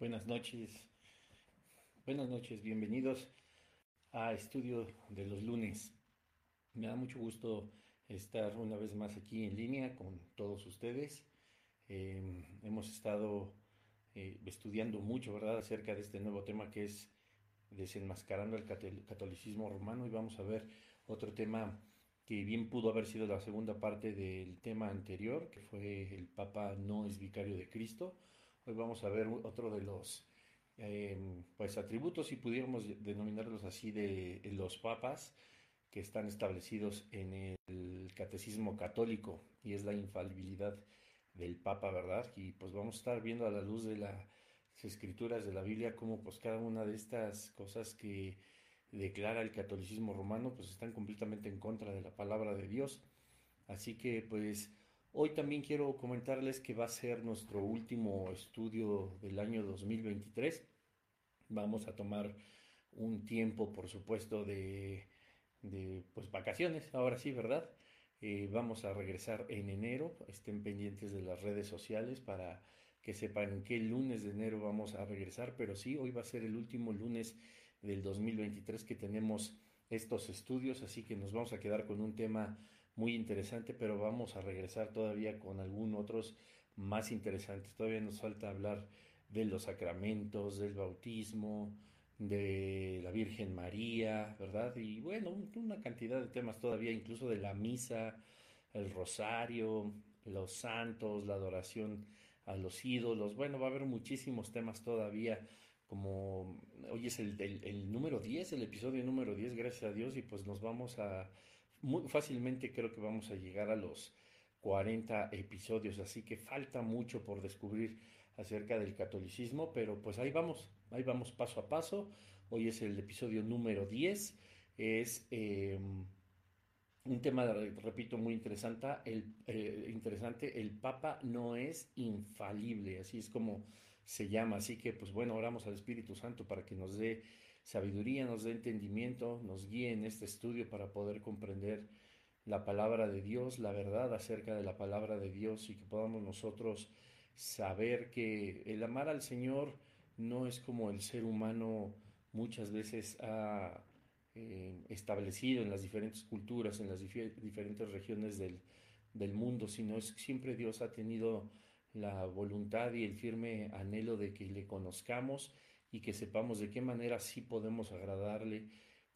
Buenas noches. Buenas noches, bienvenidos a Estudio de los lunes. Me da mucho gusto estar una vez más aquí en línea con todos ustedes. Em, hemos estado eh, estudiando mucho, ¿verdad?, acerca de este nuevo tema que es desenmascarando el catolicismo romano y vamos a ver otro tema que bien pudo haber sido la segunda parte del tema anterior, que fue el Papa no es vicario de Cristo. Hoy vamos a ver otro de los em, pues atributos, si pudiéramos denominarlos así, de, los papas que están establecidos en el catecismo católico y es la infalibilidad del papa, ¿verdad? Y pues vamos a estar viendo a la luz de las escrituras de la Biblia cómo pues cada una de estas cosas que declara el catolicismo romano pues están completamente en contra de la palabra de Dios. Así que pues Hoy también quiero comentarles que va a ser nuestro último estudio del año 2023. Vamos a tomar un tiempo, por supuesto, de, pues, vacaciones, ahora sí, ¿verdad? Eh, vamos a regresar en enero. Estén pendientes de las redes sociales para que sepan qué lunes de enero vamos a regresar. Pero sí, hoy va a ser el último lunes del 2023 que tenemos estos estudios, así que nos vamos a quedar con un tema muy interesante, pero vamos a regresar todavía con algunos otros más interesantes. Todavía nos falta hablar de los sacramentos, del bautismo, de la Virgen María, ¿verdad? Y bueno, una cantidad de temas todavía, incluso de la misa, el rosario, los santos, la adoración a los ídolos. Bueno, va a haber muchísimos temas todavía. Como hoy es el, el, número 10, el episodio número 10, gracias a Dios, y pues nos vamos a muy fácilmente creo que vamos a llegar a los 40 episodios, así que falta mucho por descubrir acerca del catolicismo, pero pues ahí vamos, ahí vamos paso a paso. Hoy es el episodio número 10, es em, un tema, repito, muy interesante el, eh, interesante, el Papa no es infalible, así es como se llama, así que pues bueno, oramos al Espíritu Santo para que nos dé sabiduría, nos dé entendimiento, nos guíe en este estudio para poder comprender la palabra de Dios, la verdad acerca de la palabra de Dios y que podamos nosotros saber que el amar al Señor no es como el ser humano muchas veces ha eh, establecido en las diferentes culturas, en las diferentes regiones del, del mundo, sino es siempre Dios ha tenido la voluntad y el firme anhelo de que le conozcamos y que sepamos de qué manera sí podemos agradarle,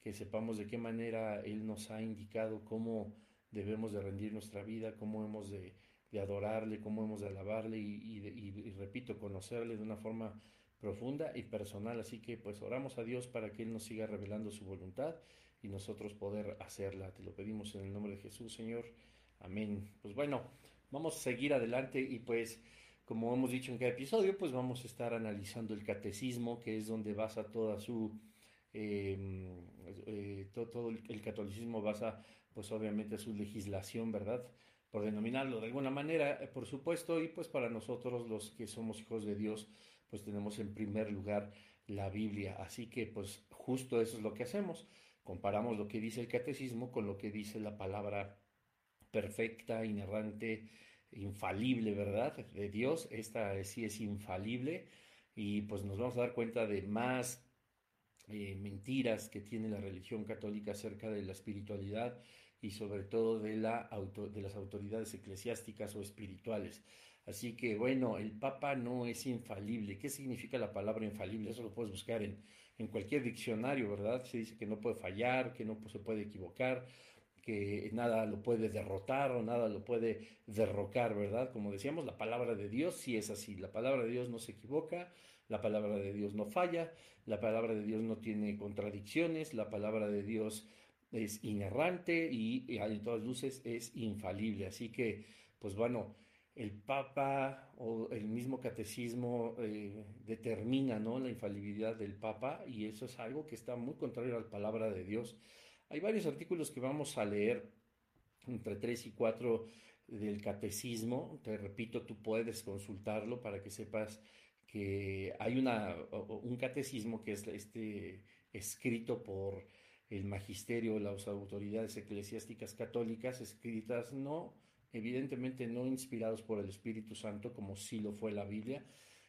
que sepamos de qué manera Él nos ha indicado cómo debemos de rendir nuestra vida, cómo hemos de, adorarle, cómo hemos de alabarle y, repito, conocerle de una forma profunda y personal. Así que pues oramos a Dios para que Él nos siga revelando su voluntad y nosotros poder hacerla. Te lo pedimos en el nombre de Jesús, Señor. Amén. Pues bueno, vamos a seguir adelante y pues como hemos dicho en cada episodio, pues vamos a estar analizando el catecismo, que es donde basa toda su... Em, eh, todo, el catolicismo basa, pues obviamente, su legislación, ¿verdad? Por denominarlo de alguna manera, eh, por supuesto, y pues para nosotros los que somos hijos de Dios, pues tenemos en primer lugar la Biblia. Así que, pues justo eso es lo que hacemos. Comparamos lo que dice el catecismo con lo que dice la palabra perfecta, inerrante, infalible, ¿verdad? De Dios, esta sí es infalible y pues nos vamos a dar cuenta de más eh, mentiras que tiene la religión católica acerca de la espiritualidad y sobre todo de, la de las autoridades eclesiásticas o espirituales. Así que bueno, el Papa no es infalible. ¿Qué significa la palabra infalible? Eso lo puedes buscar en, en cualquier diccionario, ¿verdad? Se dice que no puede fallar, que no se puede equivocar que nada lo puede derrotar o nada lo puede derrocar, ¿verdad? Como decíamos, la palabra de Dios sí es así, la palabra de Dios no se equivoca, la palabra de Dios no falla, la palabra de Dios no tiene contradicciones, la palabra de Dios es inerrante y, en todas luces es infalible. Así que, pues bueno, el Papa o el mismo catecismo eh, determina ¿no? la infalibilidad del Papa y eso es algo que está muy contrario a la palabra de Dios. Hay varios artículos que vamos a leer, entre tres y cuatro del catecismo. Te repito, tú puedes consultarlo para que sepas que hay una, un catecismo que es este, escrito por el magisterio, las autoridades eclesiásticas católicas, escritas no, evidentemente no inspirados por el Espíritu Santo, como sí lo fue la Biblia,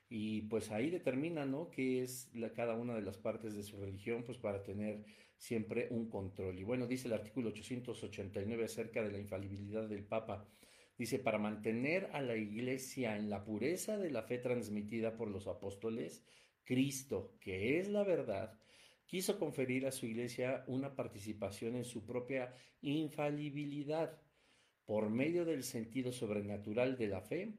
y pues ahí determina, ¿no? Qué es cada una de las partes de su religión, pues para tener siempre un control. Y bueno, dice el artículo 889 acerca de la infalibilidad del Papa. Dice, para mantener a la Iglesia en la pureza de la fe transmitida por los apóstoles, Cristo, que es la verdad, quiso conferir a su Iglesia una participación en su propia infalibilidad. Por medio del sentido sobrenatural de la fe,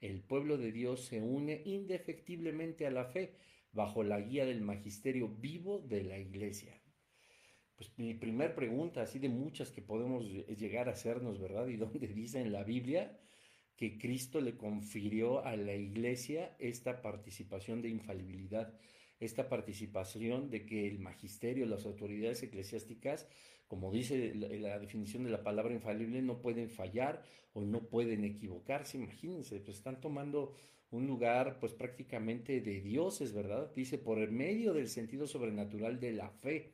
el pueblo de Dios se une indefectiblemente a la fe bajo la guía del magisterio vivo de la Iglesia. Pues mi primer pregunta, así de muchas que podemos llegar a hacernos, ¿verdad? ¿Y dónde dice en la Biblia que Cristo le confirió a la iglesia esta participación de infalibilidad, esta participación de que el magisterio, las autoridades eclesiásticas, como dice la, definición de la palabra infalible, no pueden fallar o no pueden equivocarse. Imagínense, pues están tomando un lugar pues prácticamente de dioses, ¿verdad? Dice, por el medio del sentido sobrenatural de la fe.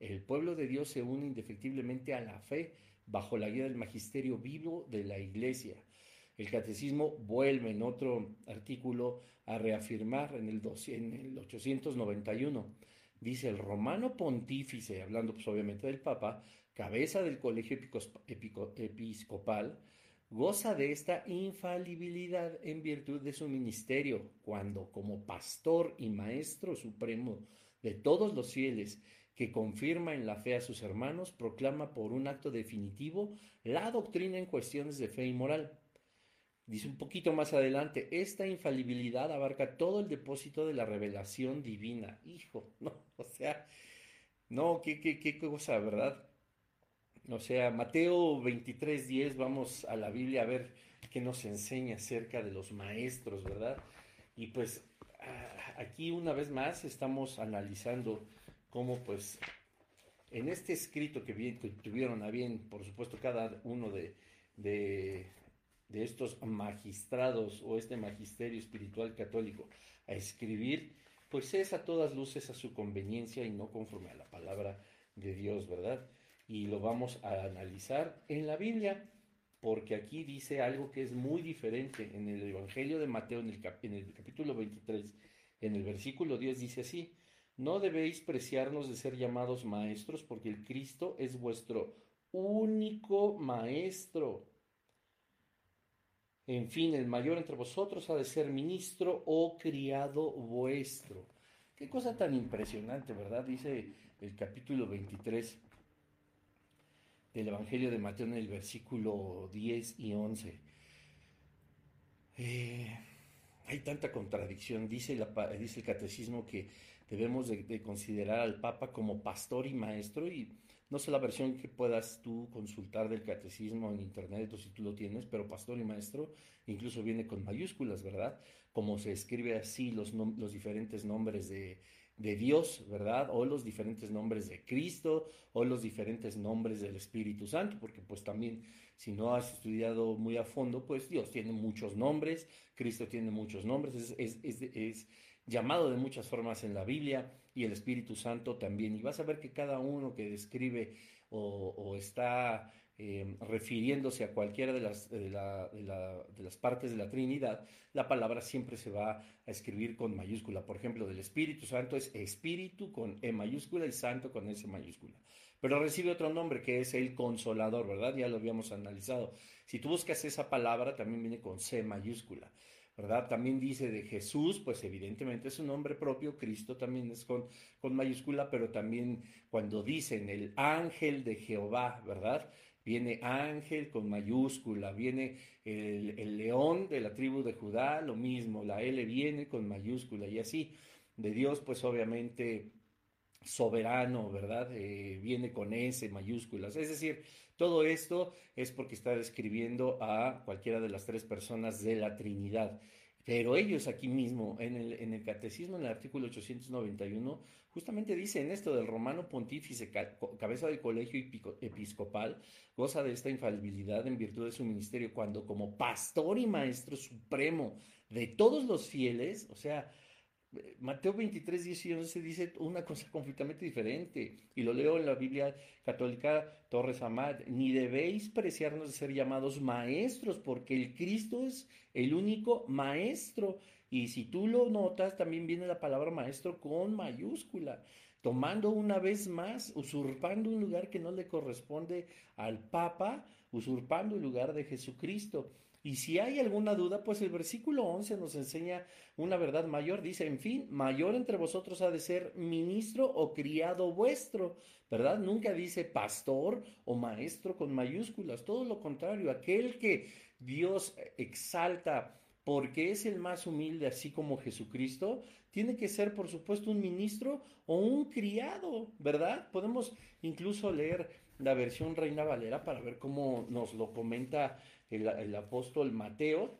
El pueblo de Dios se une indefectiblemente a la fe bajo la guía del magisterio vivo de la iglesia. El catecismo vuelve en otro artículo a reafirmar en el, en el 891. Dice el romano pontífice, hablando pues obviamente del Papa, cabeza del colegio episcopal, goza de esta infalibilidad en virtud de su ministerio, cuando como pastor y maestro supremo de todos los fieles que confirma en la fe a sus hermanos, proclama por un acto definitivo la doctrina en cuestiones de fe y moral. Dice un poquito más adelante, esta infalibilidad abarca todo el depósito de la revelación divina. Hijo, no, o sea, no, qué, qué, qué cosa, ¿verdad? O sea, Mateo 23, 10, vamos a la Biblia a ver qué nos enseña acerca de los maestros, ¿verdad? Y pues ah, aquí una vez más estamos analizando cómo pues en este escrito que, tuvieron a bien, por supuesto, cada uno de, de, estos magistrados o este magisterio espiritual católico a escribir, pues es a todas luces a su conveniencia y no conforme a la palabra de Dios, ¿verdad? Y lo vamos a analizar en la Biblia, porque aquí dice algo que es muy diferente. En el Evangelio de Mateo, en el, en el capítulo 23, en el versículo 10 dice así, no debéis preciarnos de ser llamados maestros, porque el Cristo es vuestro único maestro. En fin, el mayor entre vosotros ha de ser ministro o criado vuestro. Qué cosa tan impresionante, ¿verdad? Dice el capítulo 23 del Evangelio de Mateo en el versículo 10 y 11. Eh, hay tanta contradicción. Dice, el catecismo que debemos de, considerar al Papa como pastor y maestro y no sé la versión que puedas tú consultar del catecismo en internet o si tú lo tienes, pero pastor y maestro incluso viene con mayúsculas, ¿verdad? Como se escribe así los, los diferentes nombres de, de Dios, ¿verdad? O los diferentes nombres de Cristo, o los diferentes nombres del Espíritu Santo, porque pues también si no has estudiado muy a fondo, pues Dios tiene muchos nombres, Cristo tiene muchos nombres, es, llamado de muchas formas en la Biblia y el Espíritu Santo también. Y vas a ver que cada uno que describe o, está eh, refiriéndose a cualquiera de las, de, las partes de la Trinidad, la palabra siempre se va a escribir con mayúscula. Por ejemplo, del Espíritu Santo es Espíritu con E mayúscula y Santo con S mayúscula. Pero recibe otro nombre que es el Consolador, ¿verdad? Ya lo habíamos analizado. Si tú buscas esa palabra, también viene con C mayúscula. ¿Verdad? También dice de Jesús, pues evidentemente es un nombre propio, Cristo también es con, con mayúscula, pero también cuando dicen el ángel de Jehová, ¿verdad? Viene ángel con mayúscula, viene el, el, león de la tribu de Judá, lo mismo, la L viene con mayúscula y así. De Dios, pues obviamente soberano, ¿verdad? Eh, viene con S mayúsculas. Es decir, todo esto es porque está describiendo a cualquiera de las tres personas de la Trinidad. Pero ellos aquí mismo, en el, Catecismo, en el artículo 891, justamente dicen esto del romano pontífice, cabeza del colegio episcopal, goza de esta infalibilidad en virtud de su ministerio, cuando como pastor y maestro supremo de todos los fieles, o sea, Mateo 23, 10 y 11 dice una cosa completamente diferente. Y lo leo en la Biblia católica Torres Amad. Ni debéis preciarnos de ser llamados maestros, porque el Cristo es el único maestro. Y si tú lo notas, también viene la palabra maestro con mayúscula, tomando una vez más, usurpando un lugar que no le corresponde al Papa, usurpando el lugar de Jesucristo. Y si hay alguna duda, pues el versículo 11 nos enseña una verdad mayor. Dice, en fin, mayor entre vosotros ha de ser ministro o criado vuestro, ¿verdad? Nunca dice pastor o maestro con mayúsculas, todo lo contrario, aquel que Dios exalta porque es el más humilde, así como Jesucristo, tiene que ser, por supuesto, un ministro o un criado, ¿verdad? Podemos incluso leer la versión Reina Valera para ver cómo nos lo comenta el, apóstol Mateo.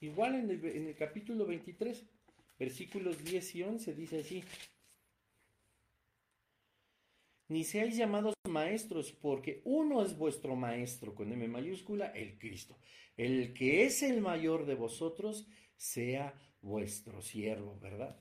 Igual en el, en el capítulo 23, versículos 10 y 11, dice así. Ni seáis llamados maestros, porque uno es vuestro maestro, con M mayúscula, el Cristo. El que es el mayor de vosotros, sea vuestro siervo, ¿verdad?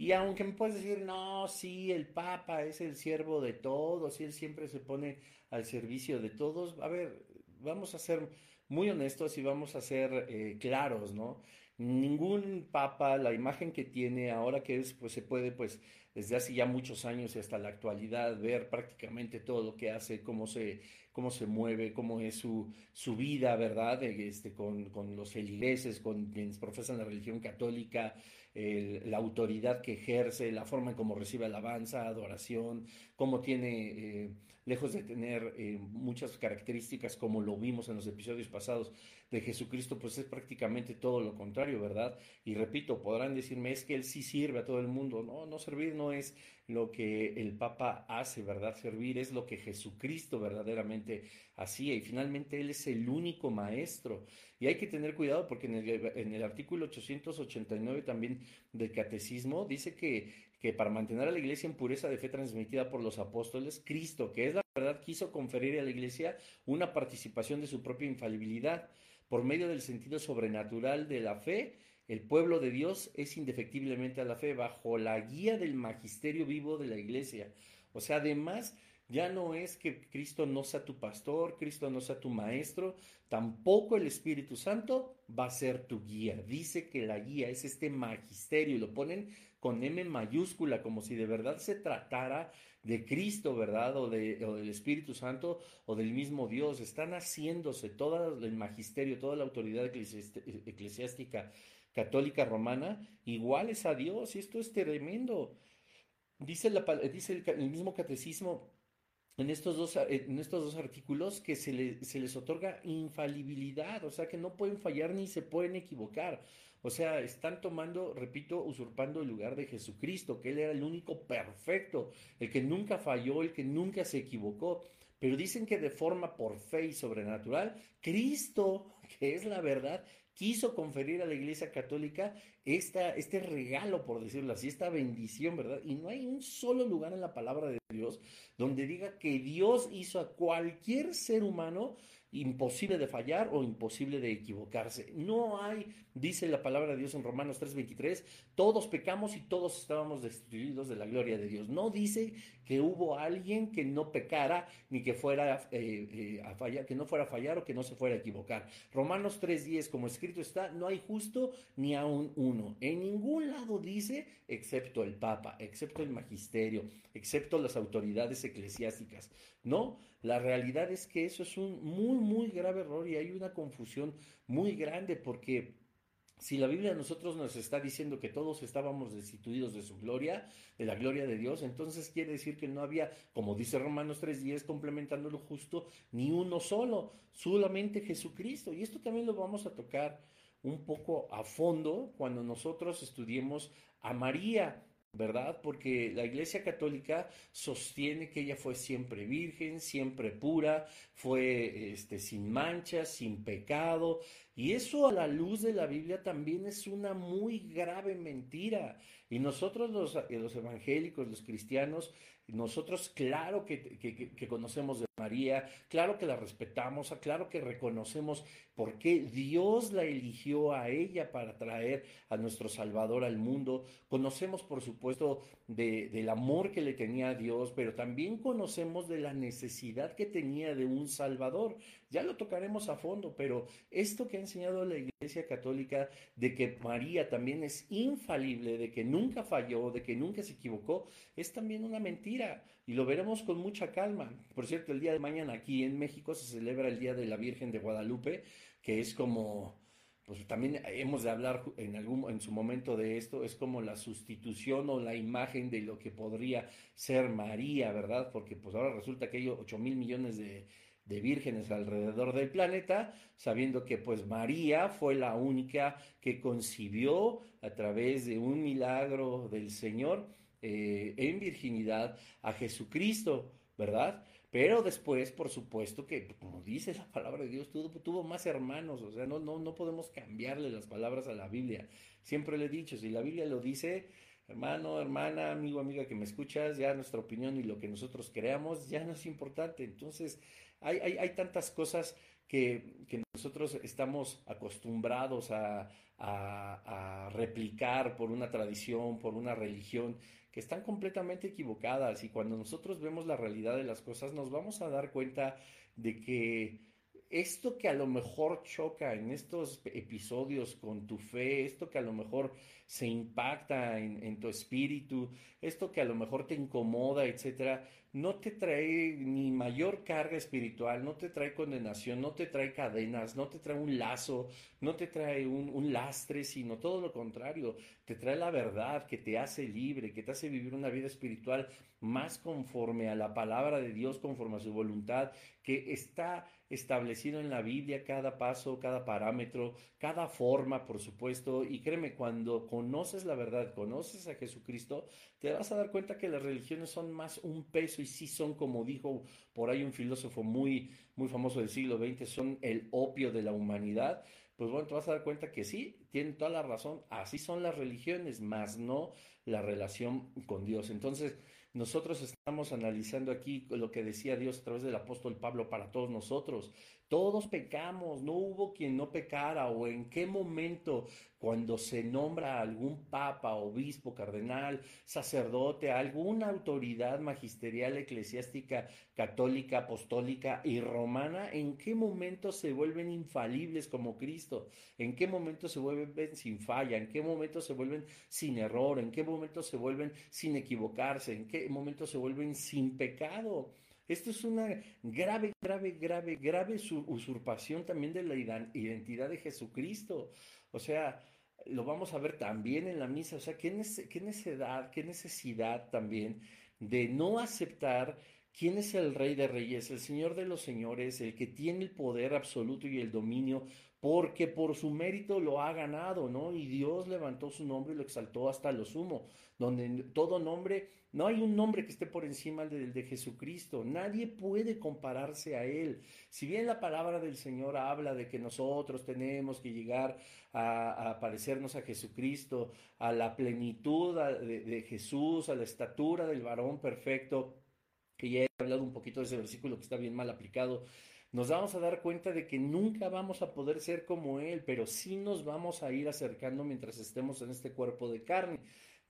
Y aunque me puedes decir, no, sí, el Papa es el siervo de todos y él siempre se pone al servicio de todos, a ver, vamos a ser muy honestos y vamos a ser eh, claros, ¿no? Ningún papa, la imagen que tiene ahora que es, pues se puede, pues, desde hace ya muchos años y hasta la actualidad, ver prácticamente todo lo que hace, cómo se, cómo se mueve, cómo es su, su vida, ¿verdad? Este, con, con los feligreses, con quienes profesan la religión católica, la autoridad que ejerce, la forma en cómo recibe alabanza, adoración, cómo tiene, eh, lejos de tener eh, muchas características como lo vimos en los episodios pasados de Jesucristo, pues es prácticamente todo lo contrario, ¿verdad? Y repito, podrán decirme, es que Él sí sirve a todo el mundo. No, no servir no es lo que el Papa hace, ¿verdad? Servir es lo que Jesucristo verdaderamente hacía y finalmente Él es el único maestro. Y hay que tener cuidado porque en el, en el artículo 889 también del Catecismo dice que, que para mantener a la iglesia en pureza de fe transmitida por los apóstoles, Cristo, que es la verdad, quiso conferir a la iglesia una participación de su propia infalibilidad por medio del sentido sobrenatural de la fe el pueblo de Dios es indefectiblemente a la fe bajo la guía del magisterio vivo de la iglesia. O sea, además, ya no es que Cristo no sea tu pastor, Cristo no sea tu maestro, tampoco el Espíritu Santo va a ser tu guía. Dice que la guía es este magisterio y lo ponen con M mayúscula, como si de verdad se tratara de Cristo, ¿verdad? O, de, o del Espíritu Santo o del mismo Dios. Están haciéndose todo el magisterio, toda la autoridad eclesiástica católica romana iguales a Dios, y esto es tremendo. Dice, la, dice el, mismo catecismo en estos, dos, en estos dos artículos que se, se les otorga infalibilidad, o sea que no pueden fallar ni se pueden equivocar. O sea, están tomando, repito, usurpando el lugar de Jesucristo, que Él era el único perfecto, el que nunca falló, el que nunca se equivocó. Pero dicen que de forma por fe y sobrenatural, Cristo, que es la verdad, quiso conferir a la Iglesia Católica esta, este regalo, por decirlo así, esta bendición, ¿verdad? Y no hay un solo lugar en la palabra de Dios donde diga que Dios hizo a cualquier ser humano imposible de fallar o imposible de equivocarse. No hay, dice la palabra de Dios en Romanos 3:23, todos pecamos y todos estábamos destruidos de la gloria de Dios. No dice que hubo alguien que no pecara ni que fuera eh, eh, a fallar, que no fuera a fallar o que no se fuera a equivocar. Romanos 3:10, como escrito está, no hay justo ni aún uno. En ningún lado dice, excepto el Papa, excepto el magisterio, excepto las autoridades eclesiásticas. No, la realidad es que eso es un muy, muy grave error y hay una confusión muy grande porque si la Biblia a nosotros nos está diciendo que todos estábamos destituidos de su gloria, de la gloria de Dios, entonces quiere decir que no había, como dice Romanos 3.10, complementando lo justo, ni uno solo, solamente Jesucristo. Y esto también lo vamos a tocar un poco a fondo cuando nosotros estudiemos a María. ¿Verdad? Porque la Iglesia Católica sostiene que ella fue siempre virgen, siempre pura, fue este, sin manchas, sin pecado, y eso a la luz de la Biblia también es una muy grave mentira. Y nosotros los, los evangélicos, los cristianos, nosotros claro que, conocemos de María, claro que la respetamos, claro que reconocemos por qué Dios la eligió a ella para traer a nuestro Salvador al mundo. Conocemos, por supuesto, del amor que le tenía a Dios, pero también conocemos de la necesidad que tenía de un Salvador. Ya lo tocaremos a fondo, pero esto que ha enseñado la Iglesia Católica de que María también es infalible, de que nunca falló, de que nunca se equivocó, es también una mentira y lo veremos con mucha calma. Por cierto, el día de mañana aquí en México se celebra el Día de la Virgen de Guadalupe, que es como pues también hemos de hablar en algún en su momento de esto, es como la sustitución o la imagen de lo que podría ser María, ¿verdad? Porque pues ahora resulta que hay 8 mil millones de, de vírgenes alrededor del planeta, sabiendo que pues María fue la única que concibió a través de un milagro del Señor eh, en virginidad a Jesucristo, ¿verdad? Pero después, por supuesto que, como dice la palabra de Dios, tuvo, tuvo más hermanos, o sea, no, no, no podemos cambiarle las palabras a la Biblia. Siempre le he dicho, si la Biblia lo dice, hermano, hermana, amigo, amiga que me escuchas, ya nuestra opinión y lo que nosotros creamos ya no es importante. Entonces, hay, hay, tantas cosas que, que, nosotros estamos acostumbrados a, a, replicar por una tradición, por una religión, que están completamente equivocadas. Y cuando nosotros vemos la realidad de las cosas, nos vamos a dar cuenta de que esto que a lo mejor choca en estos episodios con tu fe, esto que a lo mejor se impacta en, tu espíritu, esto que a lo mejor te incomoda, etcétera, no te trae ni mayor carga espiritual, no te trae condenación, no te trae cadenas, no te trae un lazo, no te trae un, un lastre, sino todo lo contrario, te trae la verdad que te hace libre, que te hace vivir una vida espiritual más conforme a la palabra de Dios, conforme a su voluntad, que está establecido en la Biblia cada paso, cada parámetro, cada forma, por supuesto. Y créeme, cuando conoces la verdad, conoces a Jesucristo, te vas a dar cuenta que las religiones son más un peso y sí son, como dijo por ahí un filósofo muy, muy famoso del siglo XX, son el opio de la humanidad. Pues bueno, te vas a dar cuenta que sí, tienen toda la razón, así son las religiones, más no la relación con Dios. Entonces, nosotros estamos analizando aquí lo que decía Dios a través del apóstol Pablo para todos nosotros. Todos pecamos, no hubo quien no pecara o en qué momento cuando se nombra algún papa, obispo, cardenal, sacerdote, alguna autoridad magisterial, eclesiástica, católica, apostólica y romana, en qué momento se vuelven infalibles como Cristo, en qué momento se vuelven sin falla, en qué momento se vuelven sin error, en qué momento se vuelven sin equivocarse, en qué momento se vuelven sin pecado. Esto es una grave, grave, grave, grave usurpación también de la identidad de Jesucristo. O sea, lo vamos a ver también en la misa. O sea, qué, qué necesidad, qué necesidad también de no aceptar quién es el Rey de Reyes, el Señor de los Señores, el que tiene el poder absoluto y el dominio porque por su mérito lo ha ganado, ¿no? Y Dios levantó su nombre y lo exaltó hasta lo sumo, donde todo nombre, no hay un nombre que esté por encima del de Jesucristo, nadie puede compararse a Él. Si bien la palabra del Señor habla de que nosotros tenemos que llegar a, parecernos a Jesucristo, a la plenitud de, de Jesús, a la estatura del varón perfecto, que ya he hablado un poquito de ese versículo que está bien mal aplicado, nos vamos a dar cuenta de que nunca vamos a poder ser como Él, pero sí nos vamos a ir acercando mientras estemos en este cuerpo de carne.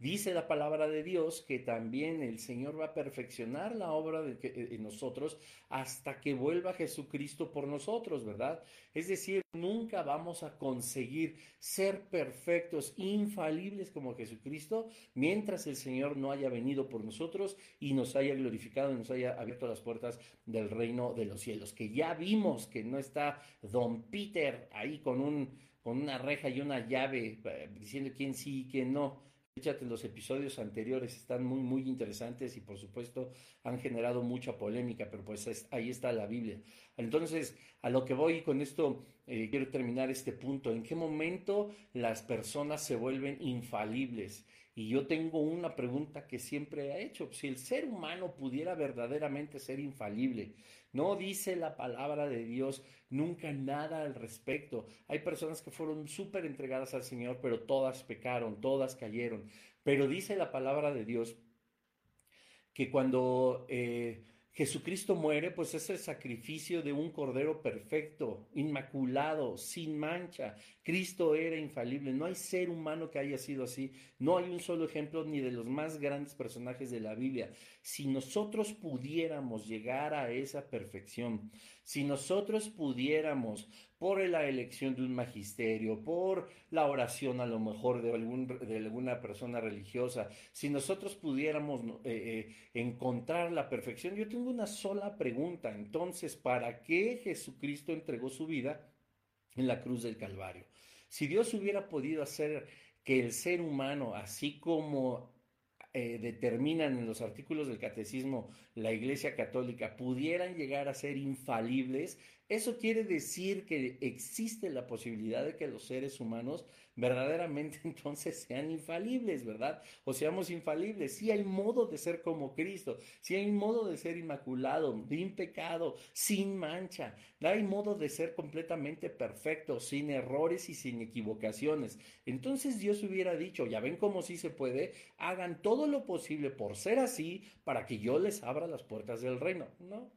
Dice la palabra de Dios que también el Señor va a perfeccionar la obra de eh, en nosotros hasta que vuelva Jesucristo por nosotros, ¿verdad? Es decir, nunca vamos a conseguir ser perfectos, infalibles como Jesucristo, mientras el Señor no haya venido por nosotros y nos haya glorificado y nos haya abierto las puertas del reino de los cielos. Que ya vimos que no está Don Peter ahí con un con una reja y una llave eh, diciendo quién sí y quién no Échate los episodios anteriores, están muy, muy interesantes y por supuesto han generado mucha polémica, pero pues ahí está la Biblia. Entonces, a lo que voy con esto, eh, quiero terminar este punto. ¿En qué momento las personas se vuelven infalibles? Y yo tengo una pregunta que siempre he hecho. Si el ser humano pudiera verdaderamente ser infalible, no dice la palabra de Dios nunca nada al respecto. Hay personas que fueron súper entregadas al Señor, pero todas pecaron, todas cayeron. Pero dice la palabra de Dios que cuando eh, Jesucristo muere, pues es el sacrificio de un cordero perfecto, inmaculado, sin mancha. Cristo era infalible. No hay ser humano que haya sido así. No hay un solo ejemplo ni de los más grandes personajes de la Biblia. Si nosotros pudiéramos llegar a esa perfección, si nosotros pudiéramos por la elección de un magisterio, por la oración a lo mejor de, algún, de alguna persona religiosa, si nosotros pudiéramos eh, eh, encontrar la perfección, yo tengo una sola pregunta. Entonces, ¿para qué Jesucristo entregó su vida en la cruz del Calvario? Si Dios hubiera podido hacer que el ser humano, así como eh, determinan en los artículos del catecismo la Iglesia Católica pudieran llegar a ser infalibles, eso quiere decir que existe la posibilidad de que los seres humanos verdaderamente entonces sean infalibles, ¿verdad? O seamos infalibles. Si hay modo de ser como Cristo, si hay modo de ser inmaculado, sin pecado, sin mancha, hay modo de ser completamente perfecto, sin errores y sin equivocaciones. Entonces Dios hubiera dicho, ya ven cómo sí se puede, hagan todo lo posible por ser así para que yo les abra las puertas del reino. No,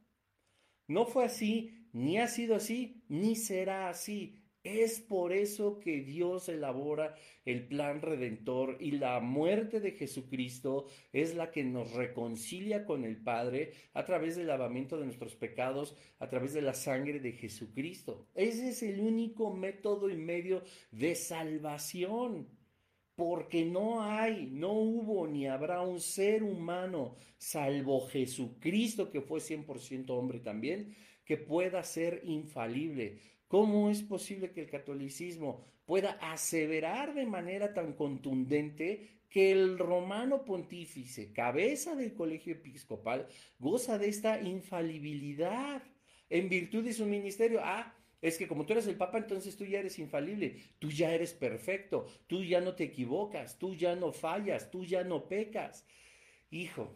no fue así ni ha sido así, ni será así. Es por eso que Dios elabora el plan redentor y la muerte de Jesucristo es la que nos reconcilia con el Padre a través del lavamiento de nuestros pecados, a través de la sangre de Jesucristo. Ese es el único método y medio de salvación porque no hay, no hubo ni habrá un ser humano, salvo Jesucristo, que fue 100% hombre también, que pueda ser infalible. ¿Cómo es posible que el catolicismo pueda aseverar de manera tan contundente que el romano pontífice, cabeza del colegio episcopal, goza de esta infalibilidad en virtud de su ministerio? Ah, es que como tú eres el Papa, entonces tú ya eres infalible, tú ya eres perfecto, tú ya no te equivocas, tú ya no fallas, tú ya no pecas. Hijo,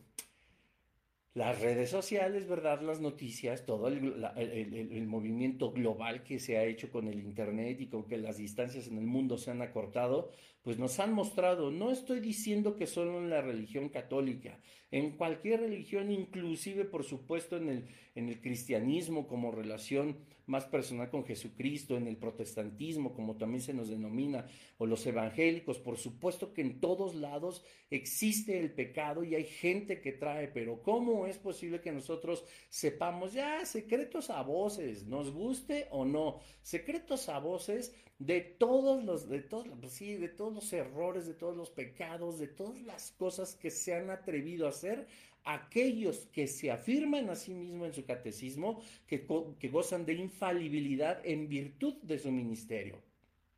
las redes sociales, ¿verdad? Las noticias, todo el, movimiento global que se ha hecho con el Internet y con que las distancias en el mundo se han acortado, pues nos han mostrado, no estoy diciendo que solo en la religión católica, en cualquier religión, inclusive por supuesto en el, en el cristianismo como relación más personal con Jesucristo, en el protestantismo como también se nos denomina, o los evangélicos, por supuesto que en todos lados existe el pecado y hay gente que trae, pero ¿cómo es posible que nosotros sepamos ya secretos a voces, nos guste o no, secretos a voces de todos los, de todos, pues sí, de todos los errores, de todos los pecados, de todas las cosas que se han atrevido a hacer aquellos que se afirman a sí mismos en su catecismo, que, que gozan de infalibilidad en virtud de su ministerio.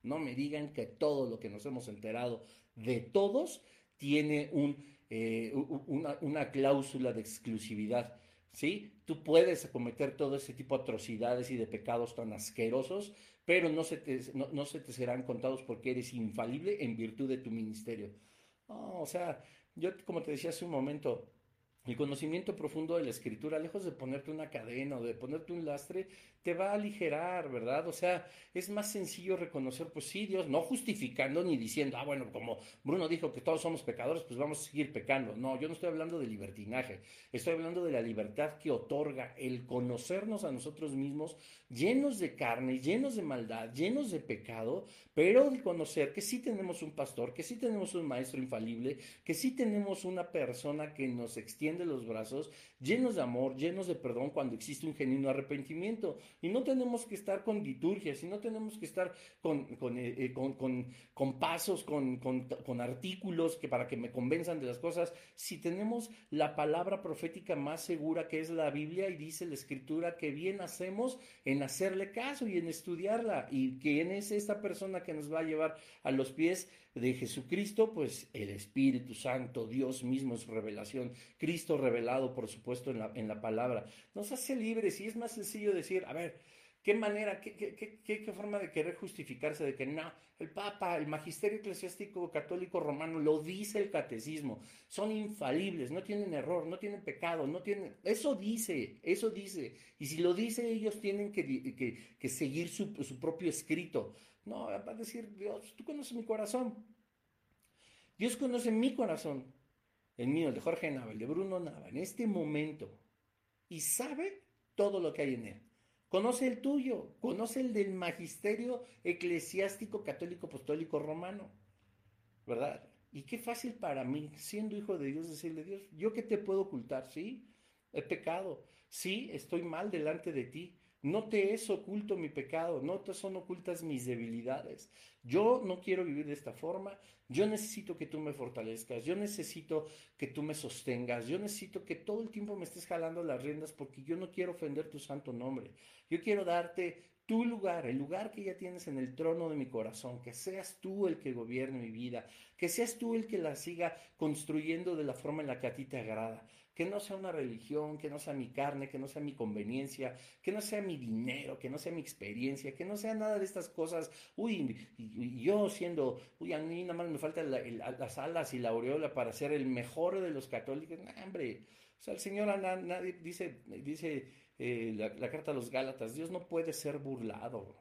No me digan que todo lo que nos hemos enterado de todos tiene un, eh, una, una, cláusula de exclusividad. ¿Sí? Tú puedes cometer todo ese tipo de atrocidades y de pecados tan asquerosos, pero no se te, no, se te serán contados porque eres infalible en virtud de tu ministerio. o sea, yo como te decía hace un momento, el conocimiento profundo de la escritura, lejos de ponerte una cadena o de ponerte un lastre, te va a aligerar, ¿verdad? O sea, es más sencillo reconocer, pues sí, Dios, no justificando ni diciendo, ah, bueno, como Bruno dijo que todos somos pecadores, pues vamos a seguir pecando. No, yo no estoy hablando de libertinaje, estoy hablando de la libertad que otorga el conocernos a nosotros mismos llenos de carne, llenos de maldad, llenos de pecado, pero de conocer que sí tenemos un pastor, que sí tenemos un maestro infalible, que sí tenemos una persona que nos extiende los brazos, llenos de amor, llenos de perdón cuando existe un genuino arrepentimiento. Y no tenemos que estar con liturgias, y no tenemos que estar con, con, eh, eh, con, pasos, con, artículos que para que me convenzan de las cosas. Si tenemos la palabra profética más segura que es la Biblia y dice la escritura que bien hacemos en hacerle caso y en estudiarla. ¿Y quién es esta persona que nos va a llevar a los pies de Jesucristo? Pues el Espíritu Santo, Dios mismo es revelación, Cristo revelado, por supuesto, en la, en la palabra. Nos hace libres y es más sencillo decir, a ver, ¿Qué manera, qué, qué, qué, forma de querer justificarse de que no, el Papa, el magisterio eclesiástico católico romano, lo dice el catecismo, son infalibles, no tienen error, no tienen pecado, no tienen... Eso dice, eso dice. Y si lo dice, ellos tienen que, que, seguir su, su, propio escrito. No, va a decir, Dios, tú conoces mi corazón. Dios conoce mi corazón. el mío, el de Jorge Nava, el de Bruno Nava, en este momento, y sabe todo lo que hay en él. Conoce el tuyo, conoce el del magisterio eclesiástico católico apostólico romano, ¿verdad? Y qué fácil para mí, siendo hijo de Dios, decirle, Dios, ¿yo qué te puedo ocultar? Sí, he pecado, sí, estoy mal delante de ti, no te es oculto mi pecado, no te son ocultas mis debilidades. Yo no quiero vivir de esta forma, yo necesito que tú me fortalezcas, yo necesito que tú me sostengas, yo necesito que todo el tiempo me estés jalando las riendas porque yo no quiero ofender tu santo nombre. Yo quiero darte tu lugar, el lugar que ya tienes en el trono de mi corazón, que seas tú el que gobierne mi vida, que seas tú el que la siga construyendo de la forma en la que a ti te agrada que no sea una religión, que no sea mi carne, que no sea mi conveniencia, que no sea mi dinero, que no sea mi experiencia, que no sea nada de estas cosas. Uy, y, yo siendo, uy, a mí nada más me faltan las alas y la aureola para ser el mejor de los católicos. hombre, o sea, el Señor nadie dice, dice eh, la, la carta a los Gálatas, Dios no puede ser burlado.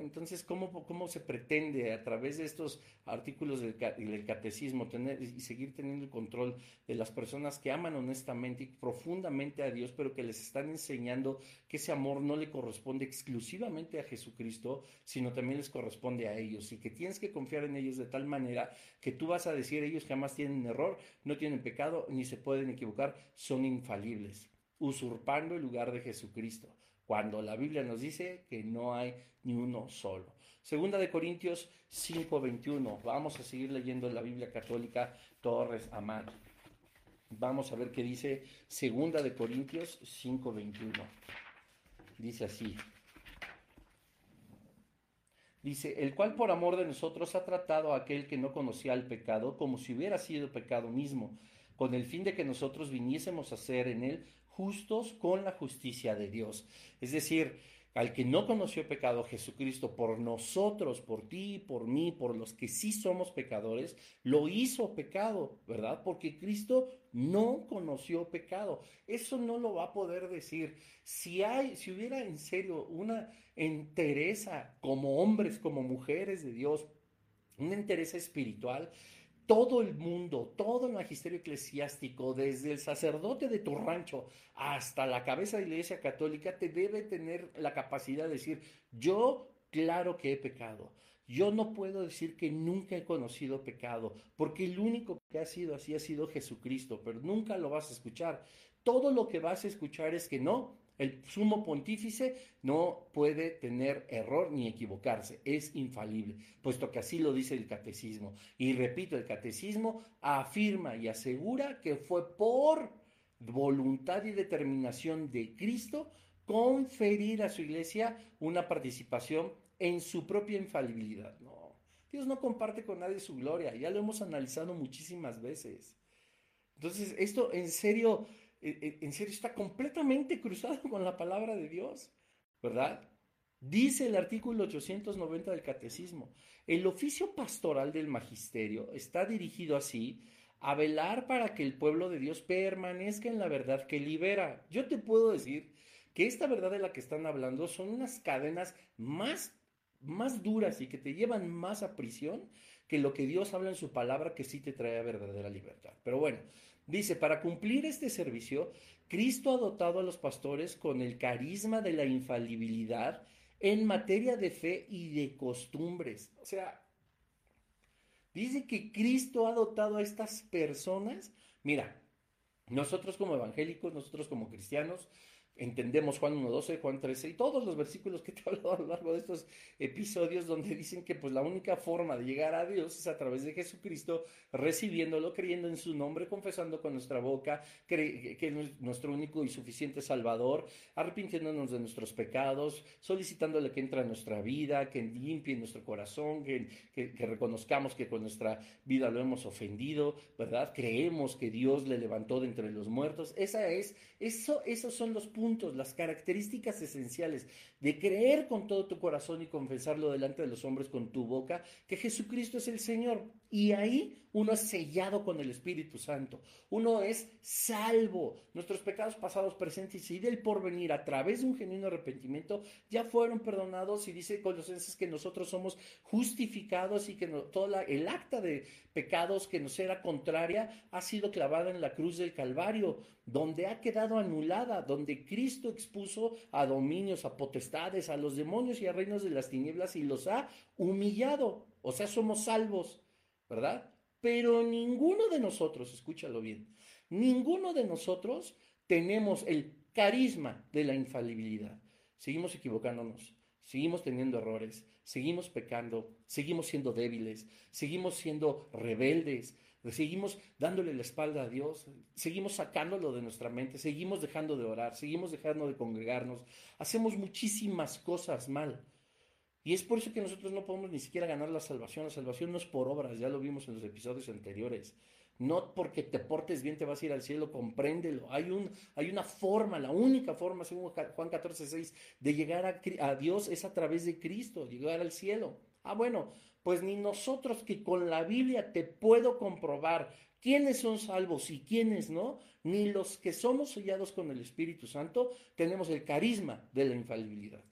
Entonces, ¿cómo, ¿cómo, se pretende a través de estos artículos del, catecismo tener y seguir teniendo el control de las personas que aman honestamente y profundamente a Dios, pero que les están enseñando que ese amor no le corresponde exclusivamente a Jesucristo, sino también les corresponde a ellos y que tienes que confiar en ellos de tal manera que tú vas a decir ellos jamás tienen error, no tienen pecado, ni se pueden equivocar, son infalibles, usurpando el lugar de Jesucristo cuando la Biblia nos dice que no hay ni uno solo. Segunda de Corintios 5:21. Vamos a seguir leyendo la Biblia católica Torres Amad. Vamos a ver qué dice Segunda de Corintios 5:21. Dice así. Dice, el cual por amor de nosotros ha tratado a aquel que no conocía el pecado como si hubiera sido pecado mismo, con el fin de que nosotros viniésemos a ser en él justos con la justicia de Dios. Es decir, al que no conoció pecado, Jesucristo, por nosotros, por ti, por mí, por los que sí somos pecadores, lo hizo pecado, ¿verdad? Porque Cristo no conoció pecado. Eso no lo va a poder decir. Si hay, si hubiera en serio una entereza como hombres, como mujeres de Dios, una entereza espiritual, todo el mundo, todo el magisterio eclesiástico, desde el sacerdote de tu rancho hasta la cabeza de la iglesia católica, te debe tener la capacidad de decir, yo claro que he pecado. Yo no puedo decir que nunca he conocido pecado, porque el único que ha sido así ha sido Jesucristo, pero nunca lo vas a escuchar. Todo lo que vas a escuchar es que no, el sumo pontífice no puede tener error ni equivocarse, es infalible, puesto que así lo dice el catecismo. Y repito, el catecismo afirma y asegura que fue por voluntad y determinación de Cristo conferir a su iglesia una participación en su propia infalibilidad. Dios no comparte con nadie su gloria, ya lo hemos analizado muchísimas veces. Entonces, esto en serio en serio está completamente cruzado con la palabra de Dios, ¿verdad? Dice el artículo 890 del Catecismo, el oficio pastoral del magisterio está dirigido así a velar para que el pueblo de Dios permanezca en la verdad que libera. Yo te puedo decir que esta verdad de la que están hablando son unas cadenas más, más duras y que te llevan más a prisión que lo que Dios habla en su palabra que sí te trae verdadera libertad. Pero bueno, Dice, para cumplir este servicio, Cristo ha dotado a los pastores con el carisma de la infalibilidad en materia de fe y de costumbres. O sea, dice que Cristo ha dotado a estas personas. Mira, nosotros como evangélicos, nosotros como cristianos, entendemos Juan 1.12, Juan 13 y todos los versículos que te he hablado a lo largo de estos episodios donde dicen que pues la única forma de llegar a Dios es a través de Jesucristo, recibiéndolo, creyendo en su nombre, confesando con nuestra boca que es nuestro único y suficiente Salvador, arrepintiéndonos de nuestros pecados, solicitándole que entre a nuestra vida, que limpie nuestro corazón, que, que reconozcamos que con nuestra vida lo hemos ofendido, ¿verdad? Creemos que Dios le levantó de entre los muertos. Esa es, eso, esos son los puntos las características esenciales de creer con todo tu corazón y confesarlo delante de los hombres con tu boca, que Jesucristo es el Señor. Y ahí uno es sellado con el Espíritu Santo. Uno es salvo. Nuestros pecados pasados, presentes y del porvenir a través de un genuino arrepentimiento ya fueron perdonados y dice Colosenses que nosotros somos justificados y que todo el acta de pecados que nos era contraria ha sido clavada en la cruz del Calvario, donde ha quedado anulada, donde Cristo expuso a dominios, a potestades, a los demonios y a reinos de las tinieblas y los ha humillado. O sea, somos salvos. ¿verdad? Pero ninguno de nosotros, escúchalo bien, ninguno de nosotros tenemos el carisma de la infalibilidad. Seguimos equivocándonos, seguimos teniendo errores, seguimos pecando, seguimos siendo débiles, seguimos siendo rebeldes, seguimos dándole la espalda a Dios, seguimos sacándolo de nuestra mente, seguimos dejando de orar, seguimos dejando de congregarnos, hacemos muchísimas cosas mal. Y es por eso que nosotros no podemos ni siquiera ganar la salvación. La salvación no es por obras, ya lo vimos en los episodios anteriores. No porque te portes bien te vas a ir al cielo, compréndelo. Hay, un, hay una forma, la única forma, según Juan 14, 6, de llegar a, a Dios es a través de Cristo, llegar al cielo. Ah, bueno, pues ni nosotros que con la Biblia te puedo comprobar quiénes son salvos y quiénes no, ni los que somos sellados con el Espíritu Santo, tenemos el carisma de la infalibilidad.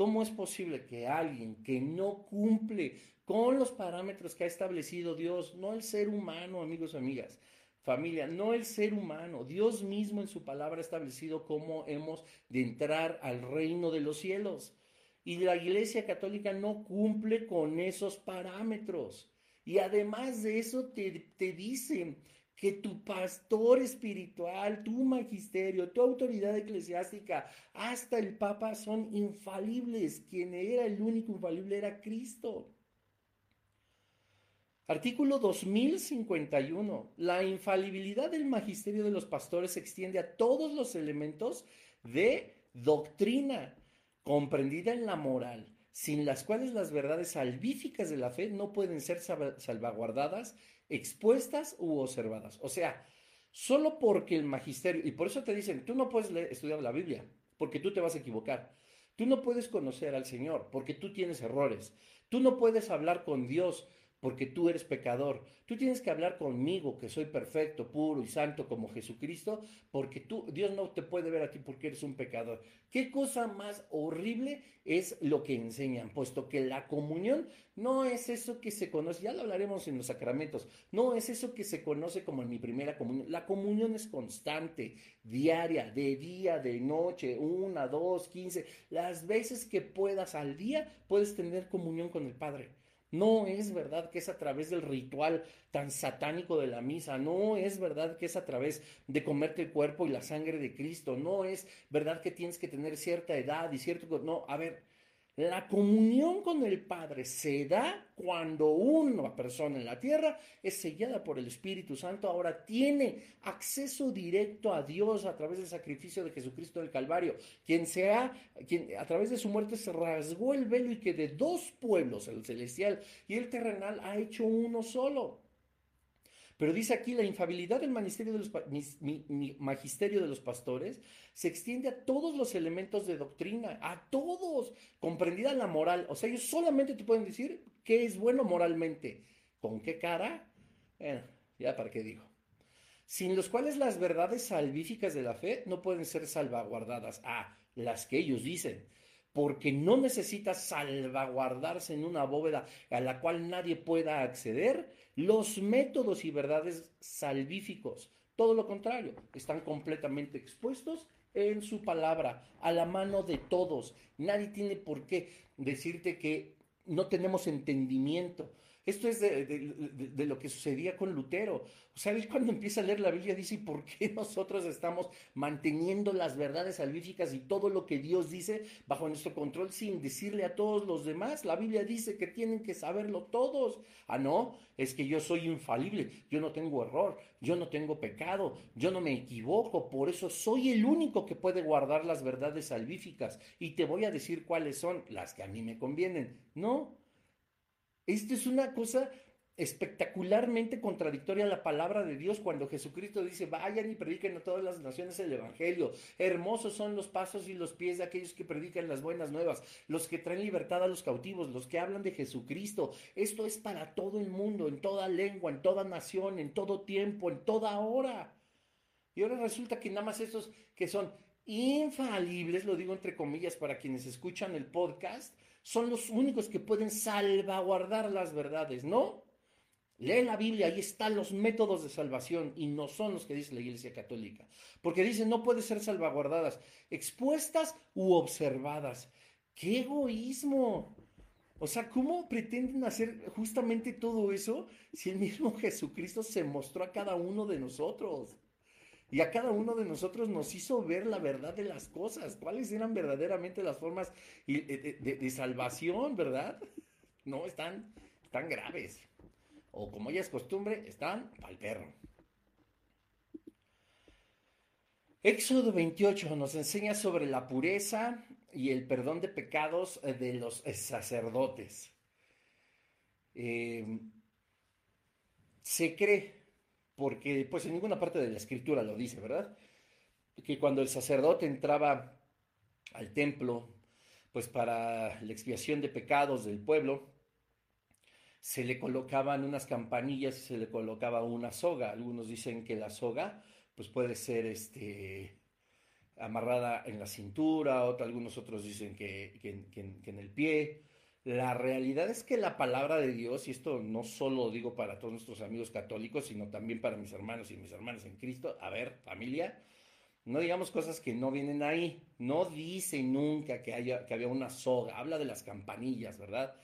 ¿Cómo es posible que alguien que no cumple con los parámetros que ha establecido Dios, no el ser humano, amigos y amigas, familia, no el ser humano, Dios mismo en su palabra ha establecido cómo hemos de entrar al reino de los cielos? Y la Iglesia Católica no cumple con esos parámetros. Y además de eso te, te dicen que tu pastor espiritual, tu magisterio, tu autoridad eclesiástica, hasta el Papa son infalibles. Quien era el único infalible era Cristo. Artículo 2051. La infalibilidad del magisterio de los pastores se extiende a todos los elementos de doctrina comprendida en la moral, sin las cuales las verdades salvíficas de la fe no pueden ser salvaguardadas expuestas u observadas. O sea, solo porque el magisterio, y por eso te dicen, tú no puedes estudiar la Biblia, porque tú te vas a equivocar. Tú no puedes conocer al Señor, porque tú tienes errores. Tú no puedes hablar con Dios, porque tú eres pecador. Tú tienes que hablar conmigo, que soy perfecto, puro y santo como Jesucristo, porque tú, Dios no te puede ver a ti porque eres un pecador. ¿Qué cosa más horrible es lo que enseñan? Puesto que la comunión no es eso que se conoce, ya lo hablaremos en los sacramentos, no es eso que se conoce como en mi primera comunión. La comunión es constante, diaria, de día, de noche, una, dos, quince, las veces que puedas al día puedes tener comunión con el Padre. No es verdad que es a través del ritual tan satánico de la misa. No es verdad que es a través de comerte el cuerpo y la sangre de Cristo. No es verdad que tienes que tener cierta edad y cierto... No, a ver, la comunión con el Padre se da cuando una persona en la tierra es sellada por el Espíritu Santo, ahora tiene acceso directo a Dios a través del sacrificio de Jesucristo del Calvario, quien sea, quien a través de su muerte se rasgó el velo y que de dos pueblos, el celestial y el terrenal, ha hecho uno solo. Pero dice aquí, la infabilidad del magisterio de, los, pastores se extiende a todos los elementos de doctrina, a todos, comprendida la moral. O sea, ellos solamente te pueden decir qué es bueno moralmente. ¿Con qué cara? Bueno, ya para qué digo. Sin los cuales las verdades salvíficas de la fe no pueden ser salvaguardadas. Ah, las que ellos dicen porque no necesita salvaguardarse en una bóveda a la cual nadie pueda acceder, los métodos y verdades salvíficos. Todo lo contrario, están completamente expuestos en su palabra, a la mano de todos. Nadie tiene por qué decirte que no tenemos entendimiento. Esto es de, lo que sucedía con Lutero. O sea, él cuando empieza a leer la Biblia dice, por qué nosotros estamos manteniendo las verdades salvíficas y todo lo que Dios dice bajo nuestro control sin decirle a todos los demás? La Biblia dice que tienen que saberlo todos. Ah, no, es que yo soy infalible, yo no tengo error, yo no tengo pecado, yo no me equivoco, por eso soy el único que puede guardar las verdades salvíficas y te voy a decir cuáles son las que a mí me convienen. No, esto es una cosa espectacularmente contradictoria la palabra de Dios cuando Jesucristo dice, vayan y prediquen a todas las naciones el Evangelio. Hermosos son los pasos y los pies de aquellos que predican las buenas nuevas, los que traen libertad a los cautivos, los que hablan de Jesucristo. Esto es para todo el mundo, en toda lengua, en toda nación, en todo tiempo, en toda hora. Y ahora resulta que nada más estos que son infalibles, lo digo entre comillas para quienes escuchan el podcast, son los únicos que pueden salvaguardar las verdades, ¿no? Lee la Biblia, ahí están los métodos de salvación y no son los que dice la Iglesia Católica. Porque dice no puede ser salvaguardadas, expuestas u observadas. ¡Qué egoísmo! O sea, ¿cómo pretenden hacer justamente todo eso si el mismo Jesucristo se mostró a cada uno de nosotros? Y a cada uno de nosotros nos hizo ver la verdad de las cosas, cuáles eran verdaderamente las formas de, de salvación, ¿verdad? No, están, están graves o como ya es costumbre, están al perro. Éxodo 28 nos enseña sobre la pureza y el perdón de pecados eh, de los eh, sacerdotes. Eh, se cree, porque pues en ninguna parte de la escritura lo dice, ¿verdad? Que cuando el sacerdote entraba al templo, pues para la expiación de pecados del pueblo, se le colocaban unas campanillas y se le colocaba una soga. Algunos dicen que la soga pues puede ser este, amarrada en la cintura, algunos otros dicen que, en el pie. La realidad es que la palabra de Dios, y esto no solo digo para todos nuestros amigos católicos, sino también para mis hermanos y mis hermanas en Cristo, a ver, familia, no digamos cosas que no vienen ahí. No dice nunca que, haya, que había una soga, habla de las campanillas, ¿verdad?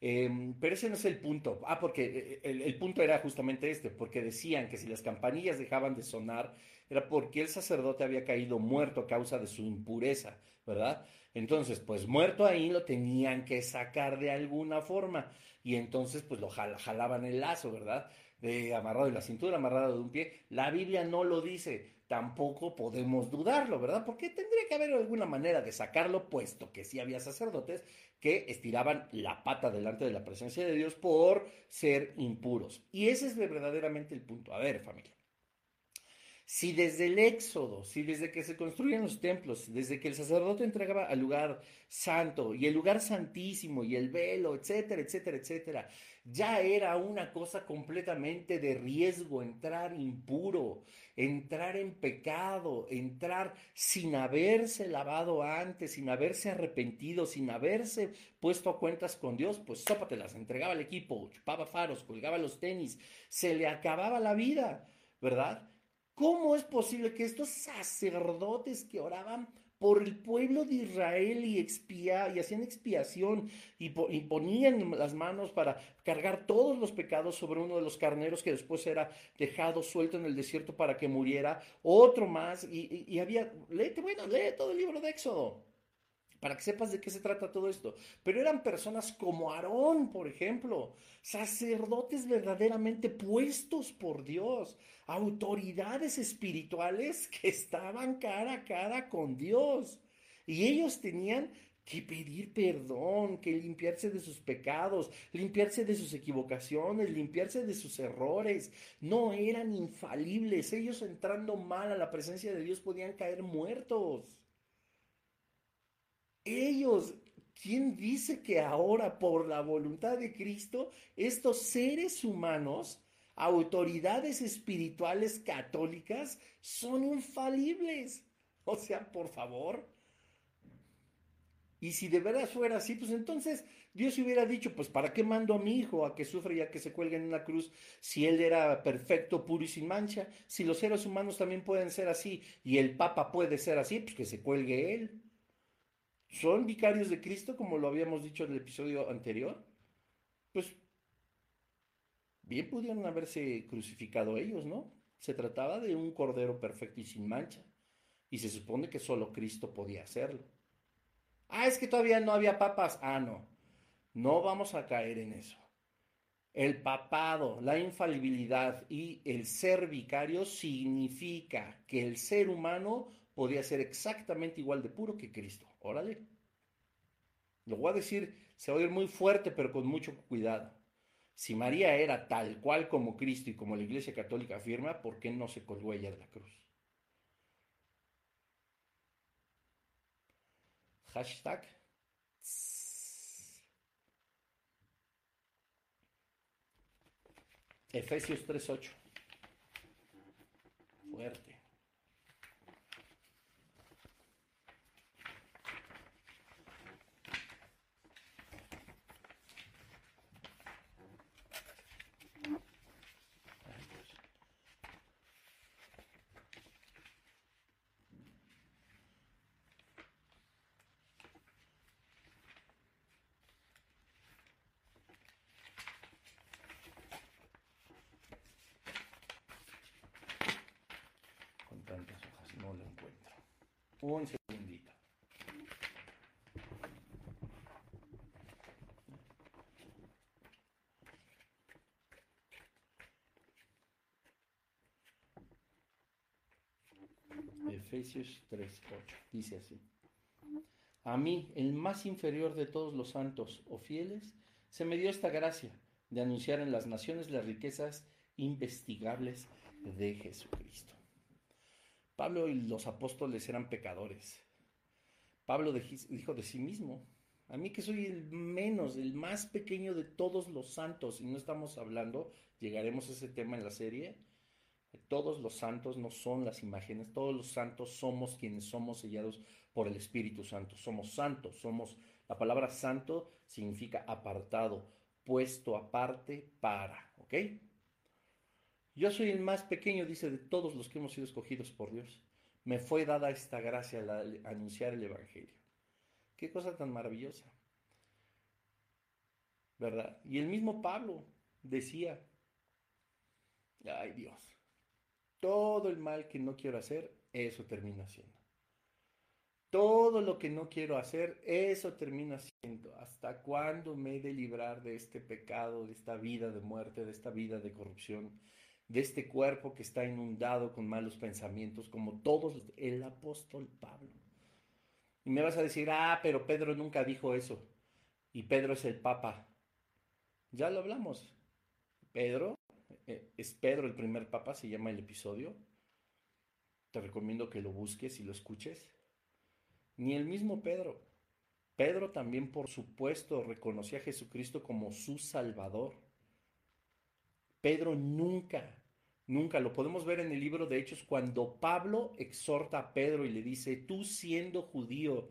Em, pero ese no es el punto. Ah, porque eh, el, el, punto era justamente este, porque decían que si las campanillas dejaban de sonar, era porque el sacerdote había caído muerto a causa de su impureza, ¿verdad? Entonces, pues muerto ahí lo tenían que sacar de alguna forma. Y entonces, pues lo jalaban el lazo, ¿verdad? De, amarrado de la cintura, amarrado de un pie. La Biblia no lo dice tampoco podemos dudarlo, ¿verdad? Porque tendría que haber alguna manera de sacarlo, puesto que sí había sacerdotes que estiraban la pata delante de la presencia de Dios por ser impuros. Y ese es verdaderamente el punto. A ver, familia. Si desde el Éxodo, si desde que se construían los templos, desde que el sacerdote entregaba al lugar santo y el lugar santísimo y el velo, etcétera, etcétera, etcétera, ya era una cosa completamente de riesgo entrar impuro, entrar en pecado, entrar sin haberse lavado antes, sin haberse arrepentido, sin haberse puesto a cuentas con Dios, pues sópatelas, entregaba el equipo, chupaba faros, colgaba los tenis, se le acababa la vida, ¿verdad? ¿Cómo es posible que estos sacerdotes que oraban por el pueblo de Israel y, y hacían expiación y, ponían las manos para cargar todos los pecados sobre uno de los carneros que después era dejado suelto en el desierto para que muriera, otro más, y, y había, léete, bueno, lee todo el libro de Éxodo para que sepas de qué se trata todo esto. Pero eran personas como Aarón, por ejemplo, sacerdotes verdaderamente puestos por Dios, autoridades espirituales que estaban cara a cara con Dios. Y ellos tenían que pedir perdón, que limpiarse de sus pecados, limpiarse de sus equivocaciones, limpiarse de sus errores. No eran infalibles. Ellos entrando mal a la presencia de Dios podían caer muertos. Ellos, ¿quién dice que ahora por la voluntad de Cristo estos seres humanos, autoridades espirituales católicas, son infalibles? O sea, por favor. Y si de verdad fuera así, pues entonces Dios hubiera dicho, pues ¿para qué mando a mi hijo a que sufra y a que se cuelgue en una cruz si él era perfecto, puro y sin mancha? Si los seres humanos también pueden ser así y el Papa puede ser así, pues que se cuelgue él son vicarios de Cristo, como lo habíamos dicho en el episodio anterior, pues bien pudieron haberse crucificado ellos, ¿no? Se trataba de un cordero perfecto y sin mancha, y se supone que solo Cristo podía hacerlo. Ah, es que todavía no había papas. Ah, no, no vamos a caer en eso. El papado, la infalibilidad y el ser vicario significa que el ser humano podía ser exactamente igual de puro que Cristo. Órale. Lo voy a decir, se va a oír muy fuerte, pero con mucho cuidado. Si María era tal cual como Cristo y como la Iglesia Católica afirma, ¿por qué no se colgó ella de la cruz? Hashtag. Efesios 3.8. Fuerte. Un segundito. Efesios 3:8. Dice así. A mí, el más inferior de todos los santos o fieles, se me dio esta gracia de anunciar en las naciones las riquezas investigables de Jesucristo. Pablo y los apóstoles eran pecadores. Pablo dijo de sí mismo, a mí que soy el menos, el más pequeño de todos los santos, y no estamos hablando, llegaremos a ese tema en la serie, todos los santos no son las imágenes, todos los santos somos quienes somos sellados por el Espíritu Santo, somos santos, somos, la palabra santo significa apartado, puesto aparte para, ¿ok? Yo soy el más pequeño, dice, de todos los que hemos sido escogidos por Dios. Me fue dada esta gracia al anunciar el Evangelio. Qué cosa tan maravillosa. ¿Verdad? Y el mismo Pablo decía, ay Dios, todo el mal que no quiero hacer, eso termina siendo. Todo lo que no quiero hacer, eso termina siendo. ¿Hasta cuándo me he de librar de este pecado, de esta vida de muerte, de esta vida de corrupción? de este cuerpo que está inundado con malos pensamientos, como todos el apóstol Pablo. Y me vas a decir, ah, pero Pedro nunca dijo eso. Y Pedro es el Papa. Ya lo hablamos. Pedro, eh, es Pedro el primer Papa, se llama el episodio. Te recomiendo que lo busques y lo escuches. Ni el mismo Pedro. Pedro también, por supuesto, reconocía a Jesucristo como su Salvador. Pedro nunca Nunca lo podemos ver en el libro de Hechos cuando Pablo exhorta a Pedro y le dice, tú siendo judío,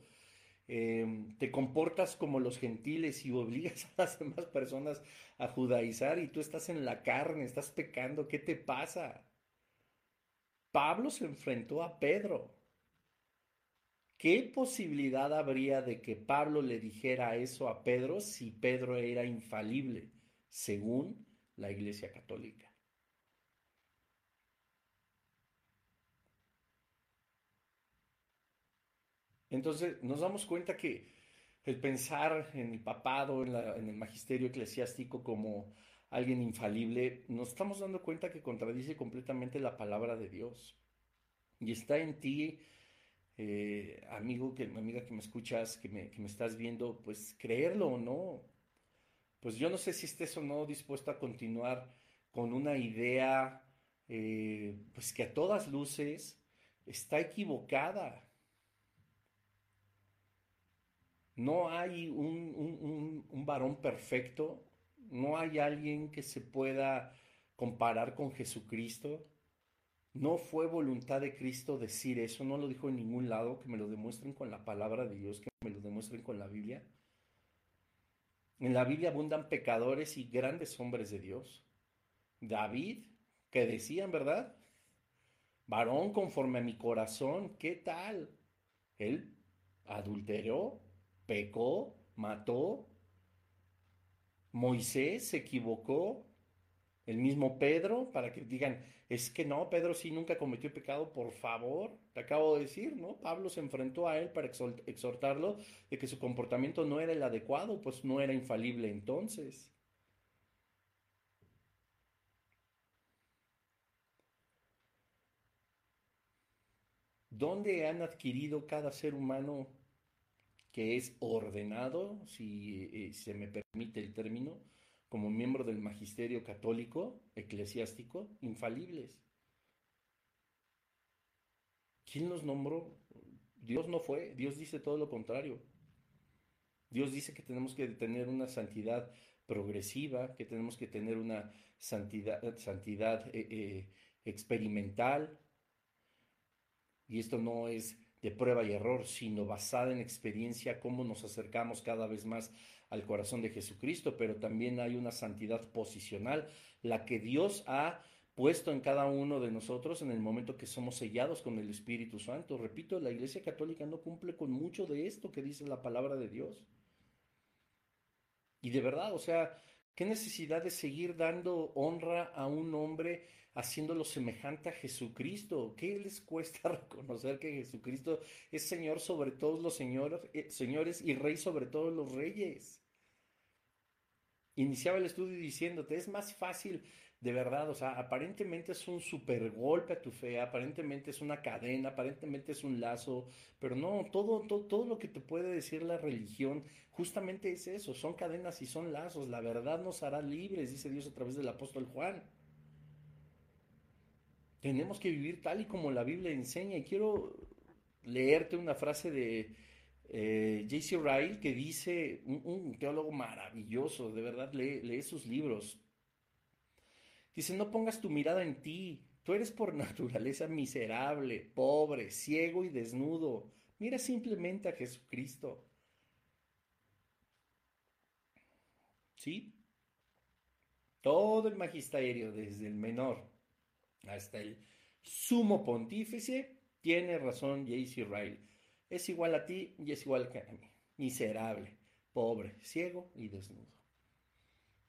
em, te comportas como los gentiles y obligas a las demás personas a judaizar y tú estás en la carne, estás pecando, ¿qué te pasa? Pablo se enfrentó a Pedro. ¿Qué posibilidad habría de que Pablo le dijera eso a Pedro si Pedro era infalible, según la Iglesia Católica? Entonces nos damos cuenta que el pensar en el papado, en, el magisterio eclesiástico como alguien infalible, nos estamos dando cuenta que contradice completamente la palabra de Dios. Y está en ti, eh, amigo, que, amiga que me escuchas, que me, estás viendo, pues creerlo o no. Pues yo no sé si estés o no dispuesto a continuar con una idea, eh, pues que a todas luces está equivocada. No hay un, varón perfecto, no hay alguien que se pueda comparar con Jesucristo. No fue voluntad de Cristo decir eso, no lo dijo en ningún lado, que me lo demuestren con la palabra de Dios, que me lo demuestren con la Biblia. En la Biblia abundan pecadores y grandes hombres de Dios. David, que decían, ¿verdad? Varón conforme a mi corazón, ¿qué tal? Él adulteró, pecó, mató. Moisés se equivocó. El mismo Pedro, para que digan, es que no, Pedro sí nunca cometió pecado, por favor, te acabo de decir, ¿no? Pablo se enfrentó a él para exhortarlo de que su comportamiento no era el adecuado, pues no era infalible entonces. ¿Dónde han adquirido cada ser humano que es ordenado, si eh, se me permite el término, como miembro del magisterio católico, eclesiástico, infalibles. ¿Quién los nombró? Dios no fue, Dios dice todo lo contrario. Dios dice que tenemos que tener una santidad progresiva, que tenemos que tener una santidad, santidad eh, eh, experimental. Y esto no es de prueba y error, sino basada en experiencia, cómo nos acercamos cada vez más al corazón de Jesucristo, pero también hay una santidad posicional, la que Dios ha puesto en cada uno de nosotros en el momento que somos sellados con el Espíritu Santo. Repito, la Iglesia Católica no cumple con mucho de esto que dice la palabra de Dios. Y de verdad, o sea, ¿qué necesidad de seguir dando honra a un hombre haciéndolo semejante a Jesucristo? ¿Qué les cuesta reconocer que Jesucristo es Señor sobre todos los señores, eh, señores y Rey sobre todos los reyes? Iniciaba el estudio diciéndote, es más fácil de verdad, o sea, aparentemente es un super golpe a tu fe, aparentemente es una cadena, aparentemente es un lazo, pero no, todo, todo, todo lo que te puede decir la religión justamente es eso, son cadenas y son lazos, la verdad nos hará libres, dice Dios a través del apóstol Juan. Tenemos que vivir tal y como la Biblia enseña y quiero leerte una frase de eh, J.C. Ryle que dice, un, teólogo maravilloso, de verdad, lee, lee sus libros Dice, no pongas tu mirada en ti. Tú eres por naturaleza miserable, pobre, ciego y desnudo. Mira simplemente a Jesucristo. ¿Sí? Todo el magisterio, desde el menor hasta el sumo pontífice, tiene razón J.C. Riley. Es igual a ti y es igual que a mí. Miserable, pobre, ciego y desnudo.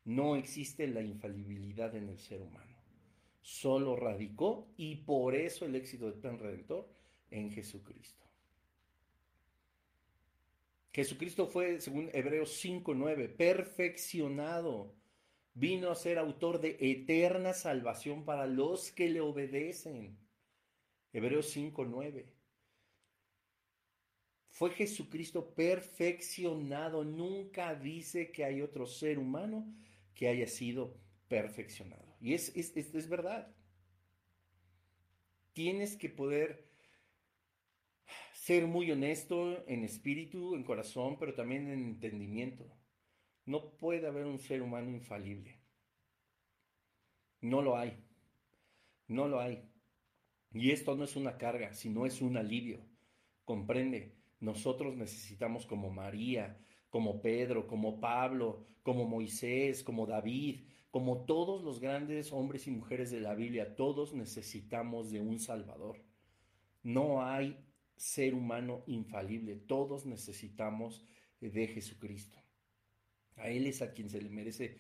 No existe la infalibilidad en el ser humano. Solo radicó y por eso el éxito del plan redentor en Jesucristo. Jesucristo fue, según Hebreos 5.9, perfeccionado. Vino a ser autor de eterna salvación para los que le obedecen. Hebreos 5.9. Fue Jesucristo perfeccionado. Nunca dice que hay otro ser humano que haya sido perfeccionado. Y es, es, es, verdad. Tienes que poder ser muy honesto en espíritu, en corazón, pero también en entendimiento. No puede haber un ser humano infalible. No lo hay. No lo hay. Y esto no es una carga, sino es un alivio. Comprende, nosotros necesitamos como María, como Pedro, como Pablo, como Moisés, como David, como todos los grandes hombres y mujeres de la Biblia, todos necesitamos de un Salvador. No hay ser humano infalible, todos necesitamos de Jesucristo. A Él es a quien se le merece,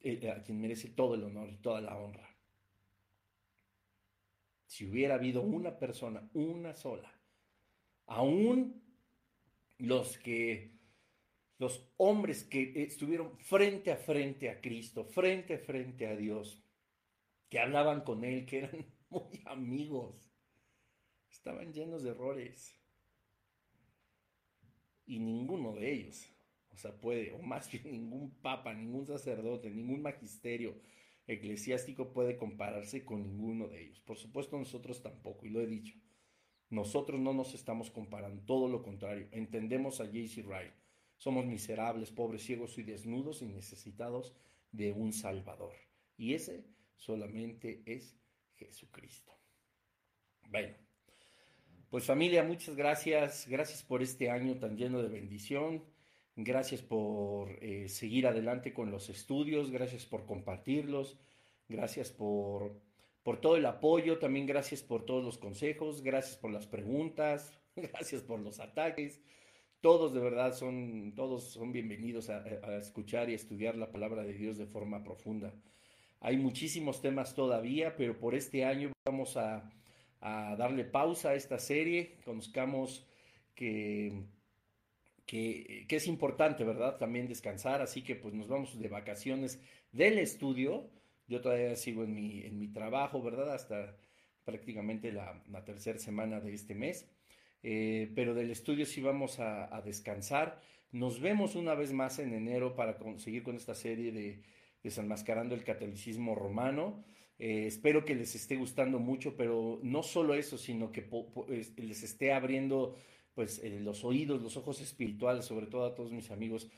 eh, a quien merece todo el honor y toda la honra. Si hubiera habido una persona, una sola, aún los que los hombres que estuvieron frente a frente a Cristo, frente a frente a Dios, que hablaban con Él, que eran muy amigos, estaban llenos de errores. Y ninguno de ellos, o sea, puede, o más bien ningún papa, ningún sacerdote, ningún magisterio eclesiástico puede compararse con ninguno de ellos. Por supuesto, nosotros tampoco, y lo he dicho. Nosotros no nos estamos comparando, todo lo contrario. Entendemos a J.C. Wright somos miserables, pobres, ciegos y desnudos y necesitados de un Salvador. Y ese solamente es Jesucristo. Bueno, pues familia, muchas gracias. Gracias por este año tan lleno de bendición. Gracias por eh, seguir adelante con los estudios. Gracias por compartirlos. Gracias por, por todo el apoyo. También gracias por todos los consejos. Gracias por las preguntas. Gracias por los ataques todos de verdad son, todos son bienvenidos a, escuchar y estudiar la palabra de Dios de forma profunda. Hay muchísimos temas todavía, pero por este año vamos a, darle pausa a esta serie. Conozcamos que, que, es importante, ¿verdad? También descansar, así que pues nos vamos de vacaciones del estudio. Yo todavía sigo en mi, en mi trabajo, ¿verdad? Hasta prácticamente la, tercera semana de este mes. Eh, pero del estudio sí vamos a, descansar. Nos vemos una vez más en enero para seguir con esta serie de desenmascarando el catolicismo romano. Eh, espero que les esté gustando mucho, pero no solo eso, sino que les esté abriendo pues eh, los oídos, los ojos espirituales, sobre todo a todos mis amigos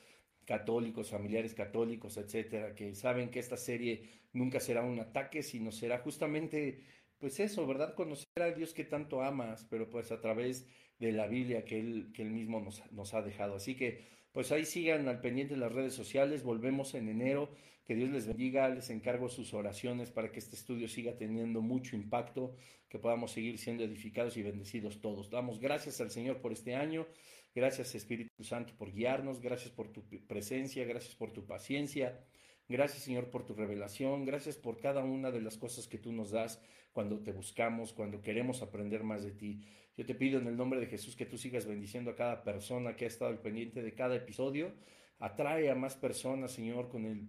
católicos, familiares católicos, etcétera, que saben que esta serie nunca será un ataque, sino será justamente pues eso, ¿verdad? Conocer al Dios que tanto amas, pero pues a través de la Biblia que Él, que él mismo nos, nos ha dejado. Así que pues ahí sigan al pendiente de las redes sociales, volvemos en enero que Dios les bendiga, les encargo sus oraciones para que este estudio siga teniendo mucho impacto, que podamos seguir siendo edificados y bendecidos todos. Damos gracias al Señor por este año, gracias Espíritu Santo por guiarnos, gracias por tu presencia, gracias por tu paciencia. Gracias Señor por tu revelación, gracias por cada una de las cosas que tú nos das cuando te buscamos, cuando queremos aprender más de ti. Yo te pido en el nombre de Jesús que tú sigas bendiciendo a cada persona que ha estado al pendiente de cada episodio. Atrae a más personas, Señor, con el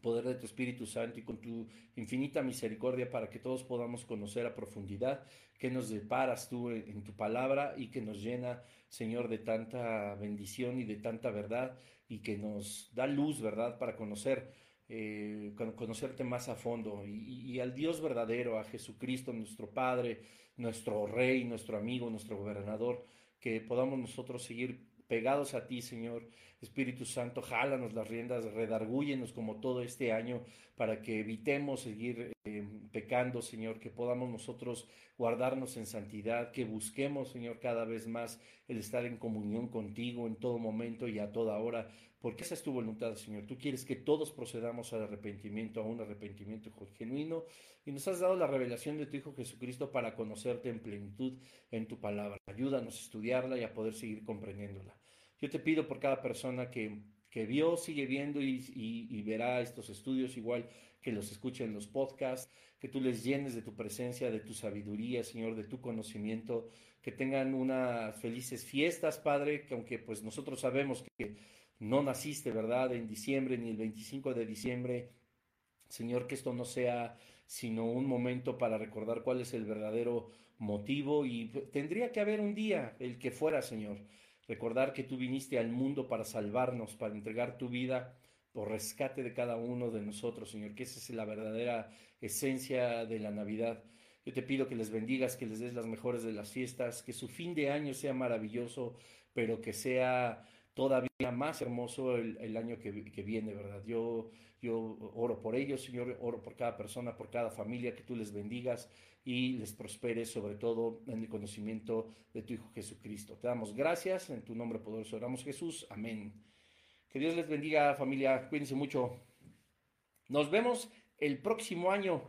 poder de tu Espíritu Santo y con tu infinita misericordia para que todos podamos conocer a profundidad que nos deparas tú en, tu palabra y que nos llena, Señor, de tanta bendición y de tanta verdad y que nos da luz, ¿verdad?, para conocer, eh, conocerte más a fondo y, y al Dios verdadero, a Jesucristo, nuestro Padre, nuestro Rey, nuestro amigo, nuestro gobernador, que podamos nosotros seguir pegados a ti, Señor. Espíritu Santo, jálanos las riendas, redargúyenos como todo este año para que evitemos seguir eh, pecando, Señor, que podamos nosotros guardarnos en santidad, que busquemos, Señor, cada vez más el estar en comunión contigo en todo momento y a toda hora, porque esa es tu voluntad, Señor. Tú quieres que todos procedamos al arrepentimiento, a un arrepentimiento genuino, y nos has dado la revelación de tu Hijo Jesucristo para conocerte en plenitud en tu palabra. Ayúdanos a estudiarla y a poder seguir comprendiéndola. Yo te pido por cada persona que, que vio, sigue viendo y, verá estos estudios, igual que los escuche en los podcasts, que tú les llenes de tu presencia, de tu sabiduría, Señor, de tu conocimiento, que tengan unas felices fiestas, Padre, que aunque pues nosotros sabemos que no naciste, ¿verdad?, en diciembre ni el 25 de diciembre, Señor, que esto no sea sino un momento para recordar cuál es el verdadero motivo y tendría que haber un día el que fuera, Señor recordar que tú viniste al mundo para salvarnos, para entregar tu vida por rescate de cada uno de nosotros, Señor, que esa es la verdadera esencia de la Navidad. Yo te pido que les bendigas, que les des las mejores de las fiestas, que su fin de año sea maravilloso, pero que sea todavía más hermoso el, año que, que, viene, ¿verdad? Yo, yo oro por ellos, Señor, oro por cada persona, por cada familia, que tú les bendigas y les prospere sobre todo en el conocimiento de tu Hijo Jesucristo. Te damos gracias, en tu nombre poderoso oramos Jesús, amén. Que Dios les bendiga familia, cuídense mucho. Nos vemos el próximo año.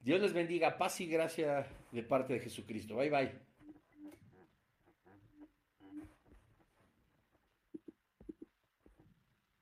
Dios les bendiga, paz y gracia de parte de Jesucristo. Bye bye.